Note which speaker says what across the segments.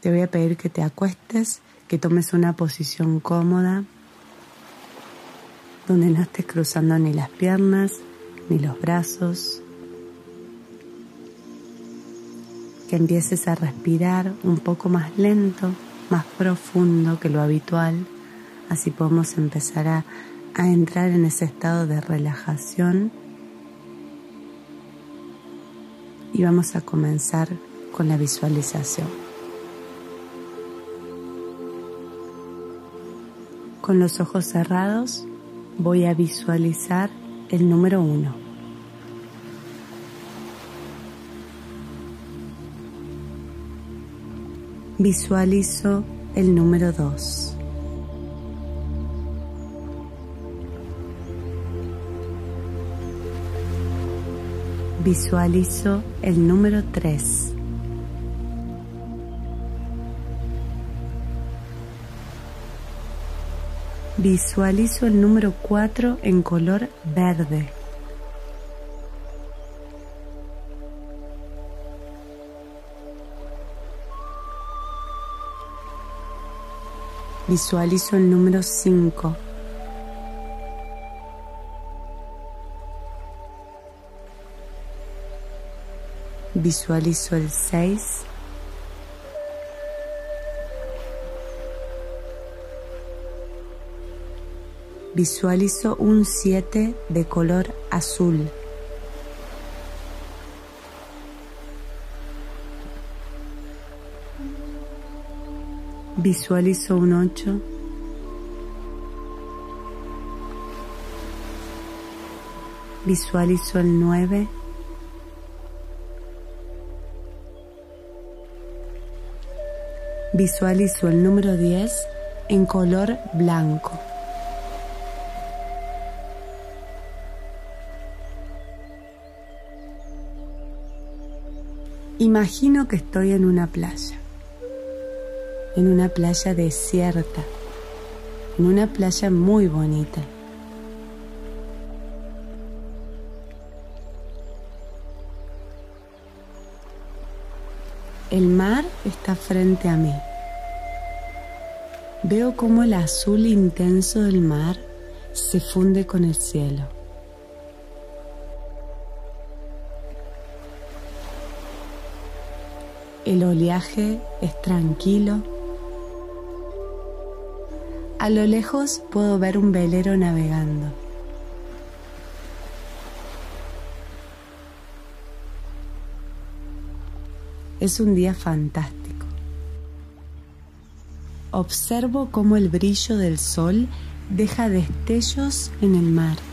Speaker 1: Te voy a pedir que te acuestes, que tomes una posición cómoda, donde no estés cruzando ni las piernas ni los brazos. Que empieces a respirar un poco más lento, más profundo que lo habitual. Así podemos empezar a, a entrar en ese estado de relajación. Y vamos a comenzar con la visualización. Con los ojos cerrados voy a visualizar el número uno. Visualizo el número dos. Visualizo el número tres. Visualizo el número 4 en color verde. Visualizo el número 5. Visualizo el 6. Visualizo un 7 de color azul. Visualizo un 8. Visualizo el 9. Visualizo el número 10 en color blanco. Imagino que estoy en una playa, en una playa desierta, en una playa muy bonita. El mar está frente a mí. Veo cómo el azul intenso del mar se funde con el cielo. El oleaje es tranquilo. A lo lejos puedo ver un velero navegando. Es un día fantástico. Observo cómo el brillo del sol deja destellos en el mar.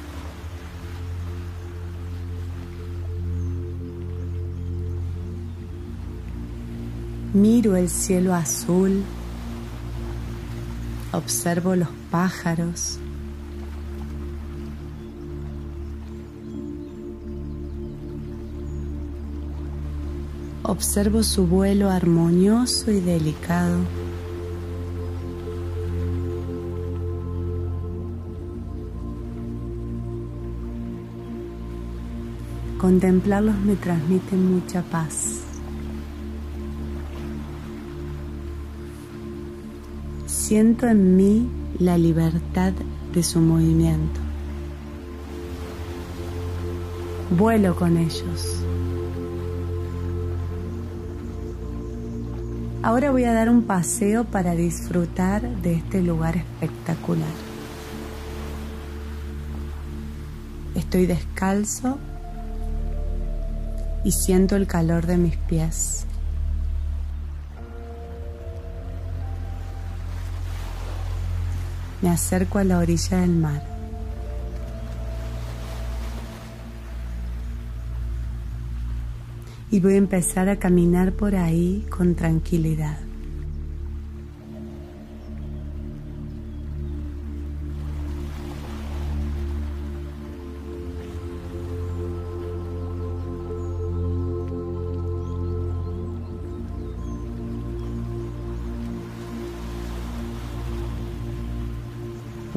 Speaker 1: Miro el cielo azul, observo los pájaros. Observo su vuelo armonioso y delicado. Contemplarlos me transmite mucha paz. Siento en mí la libertad de su movimiento. Vuelo con ellos. Ahora voy a dar un paseo para disfrutar de este lugar espectacular. Estoy descalzo y siento el calor de mis pies. Me acerco a la orilla del mar. Y voy a empezar a caminar por ahí con tranquilidad.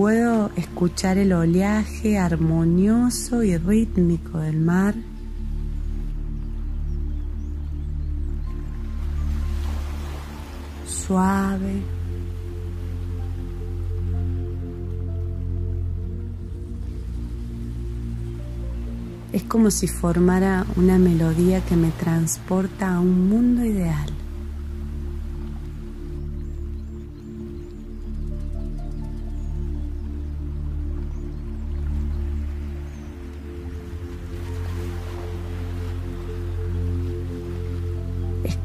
Speaker 1: Puedo escuchar el oleaje armonioso y rítmico del mar. suave. Es como si formara una melodía que me transporta a un mundo ideal.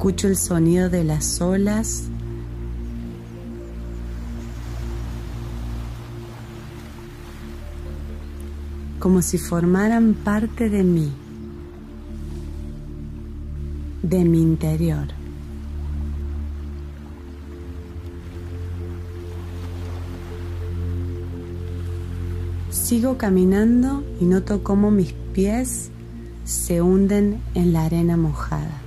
Speaker 1: Escucho el sonido de las olas. como si formaran parte de mí, de mi interior. Sigo caminando y noto cómo mis pies se hunden en la arena mojada.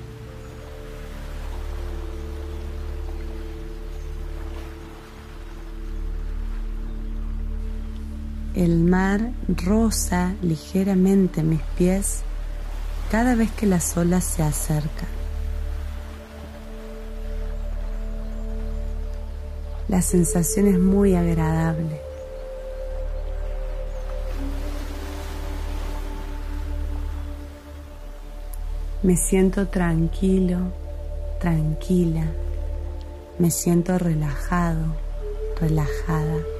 Speaker 1: El mar roza ligeramente mis pies cada vez que las olas se acercan. La sensación es muy agradable. Me siento tranquilo, tranquila. Me siento relajado, relajada.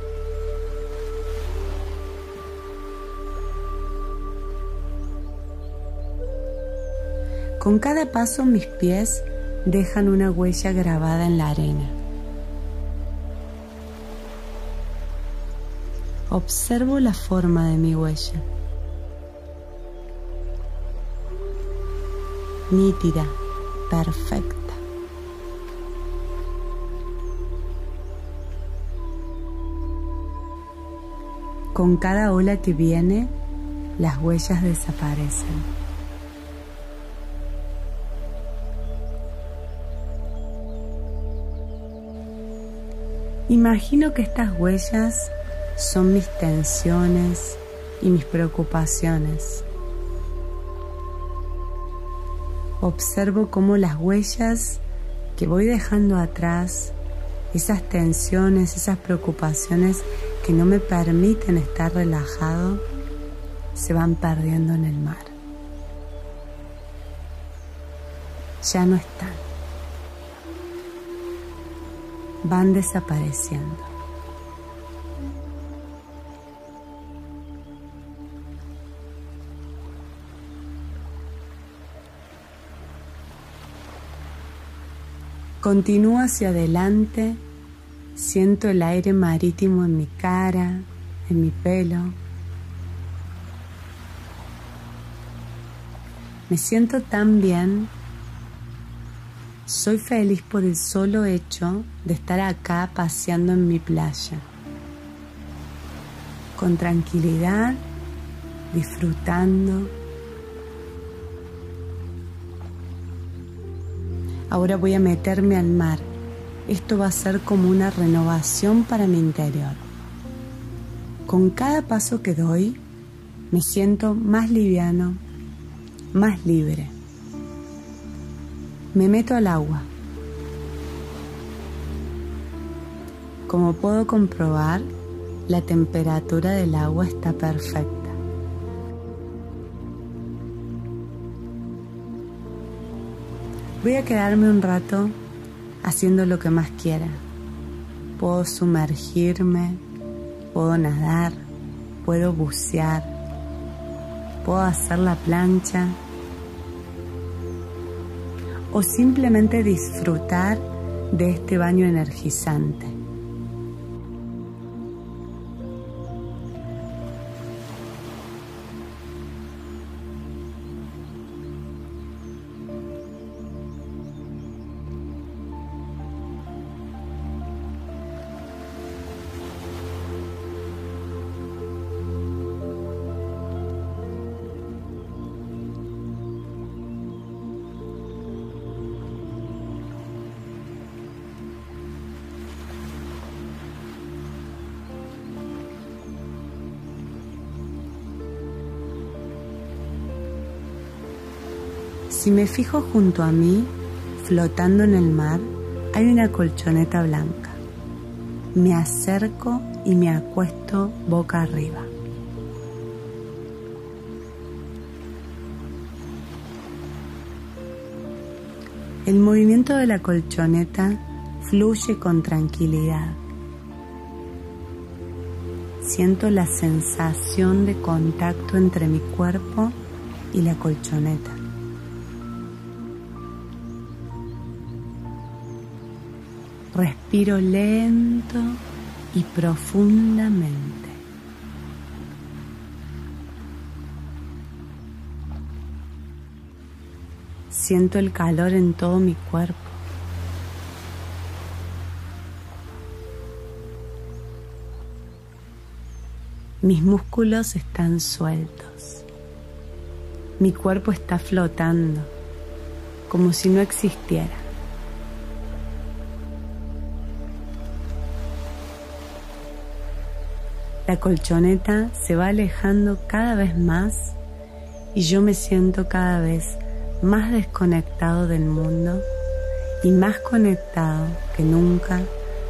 Speaker 1: Con cada paso mis pies dejan una huella grabada en la arena. Observo la forma de mi huella. Nítida, perfecta. Con cada ola que viene, las huellas desaparecen. Imagino que estas huellas son mis tensiones y mis preocupaciones. Observo cómo las huellas que voy dejando atrás, esas tensiones, esas preocupaciones que no me permiten estar relajado, se van perdiendo en el mar. Ya no están. Van desapareciendo. Continúo hacia adelante, siento el aire marítimo en mi cara, en mi pelo. Me siento tan bien soy feliz por el solo hecho de estar acá paseando en mi playa, con tranquilidad, disfrutando. Ahora voy a meterme al mar. Esto va a ser como una renovación para mi interior. Con cada paso que doy, me siento más liviano, más libre. Me meto al agua. Como puedo comprobar, la temperatura del agua está perfecta. Voy a quedarme un rato haciendo lo que más quiera. Puedo sumergirme, puedo nadar, puedo bucear, puedo hacer la plancha o simplemente disfrutar de este baño energizante. Si me fijo junto a mí, flotando en el mar, hay una colchoneta blanca. Me acerco y me acuesto boca arriba. El movimiento de la colchoneta fluye con tranquilidad. Siento la sensación de contacto entre mi cuerpo y la colchoneta. Respiro lento y profundamente. Siento el calor en todo mi cuerpo. Mis músculos están sueltos. Mi cuerpo está flotando como si no existiera. La colchoneta se va alejando cada vez más y yo me siento cada vez más desconectado del mundo y más conectado que nunca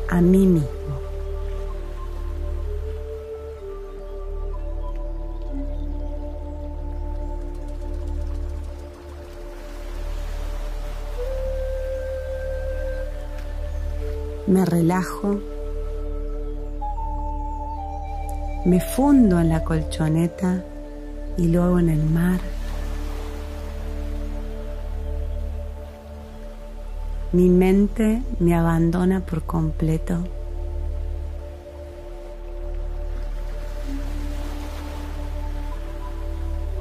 Speaker 1: a mí mismo. Me relajo, me fundo en la colchoneta y luego en el mar. Mi mente me abandona por completo.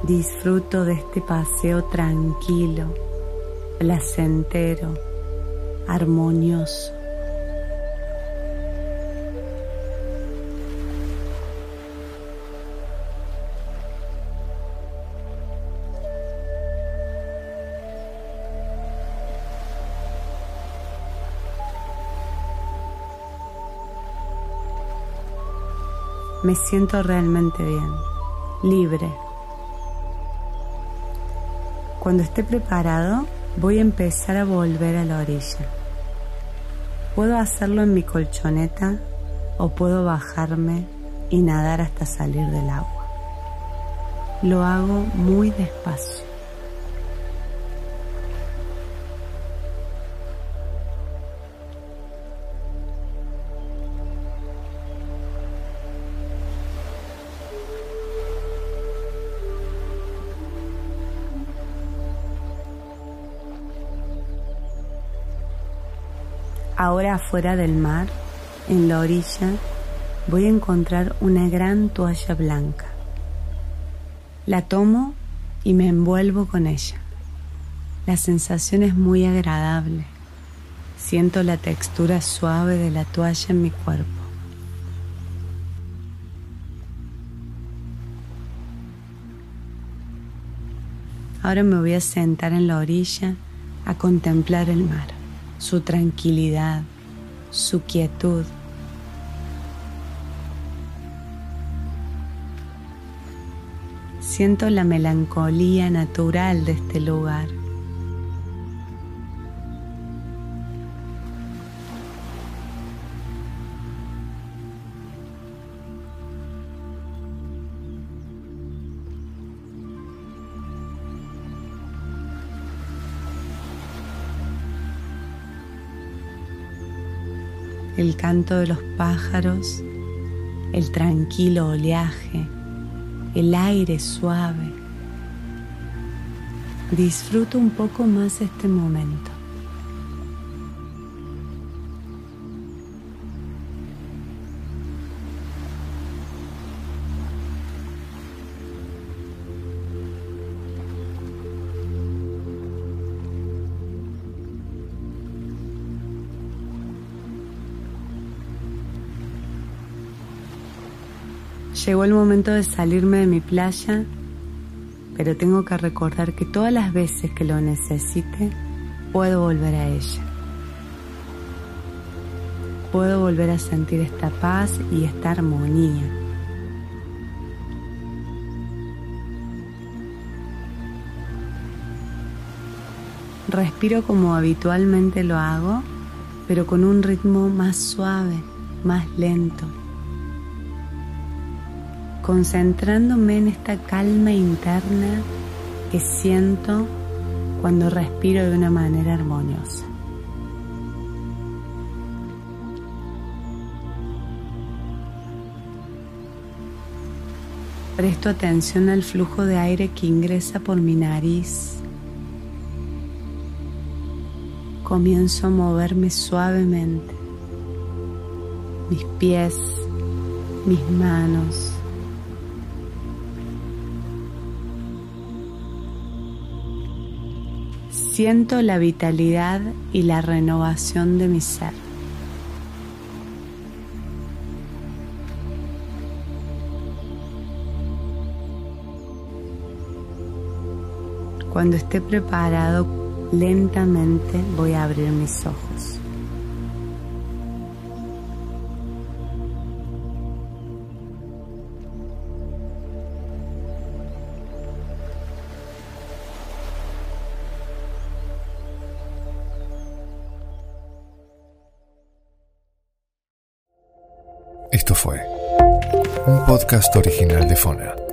Speaker 1: Disfruto de este paseo tranquilo, placentero, armonioso. Me siento realmente bien, libre. Cuando esté preparado, voy a empezar a volver a la orilla. Puedo hacerlo en mi colchoneta o puedo bajarme y nadar hasta salir del agua. Lo hago muy despacio. Ahora afuera del mar, en la orilla, voy a encontrar una gran toalla blanca. La tomo y me envuelvo con ella. La sensación es muy agradable. Siento la textura suave de la toalla en mi cuerpo. Ahora me voy a sentar en la orilla a contemplar el mar su tranquilidad, su quietud. Siento la melancolía natural de este lugar. El canto de los pájaros, el tranquilo oleaje, el aire suave. Disfruto un poco más este momento. Llegó el momento de salirme de mi playa, pero tengo que recordar que todas las veces que lo necesite, puedo volver a ella. Puedo volver a sentir esta paz y esta armonía. Respiro como habitualmente lo hago pero con un ritmo más suave, más lento, concentrándome en esta calma interna que siento cuando respiro de una manera armoniosa. Presto atención al flujo de aire que ingresa por mi nariz. Comienzo a moverme suavemente. Mis pies, mis manos. Siento la vitalidad y la renovación de mi ser. Cuando esté preparado, lentamente voy a abrir mis ojos.
Speaker 2: Podcast original de Fona.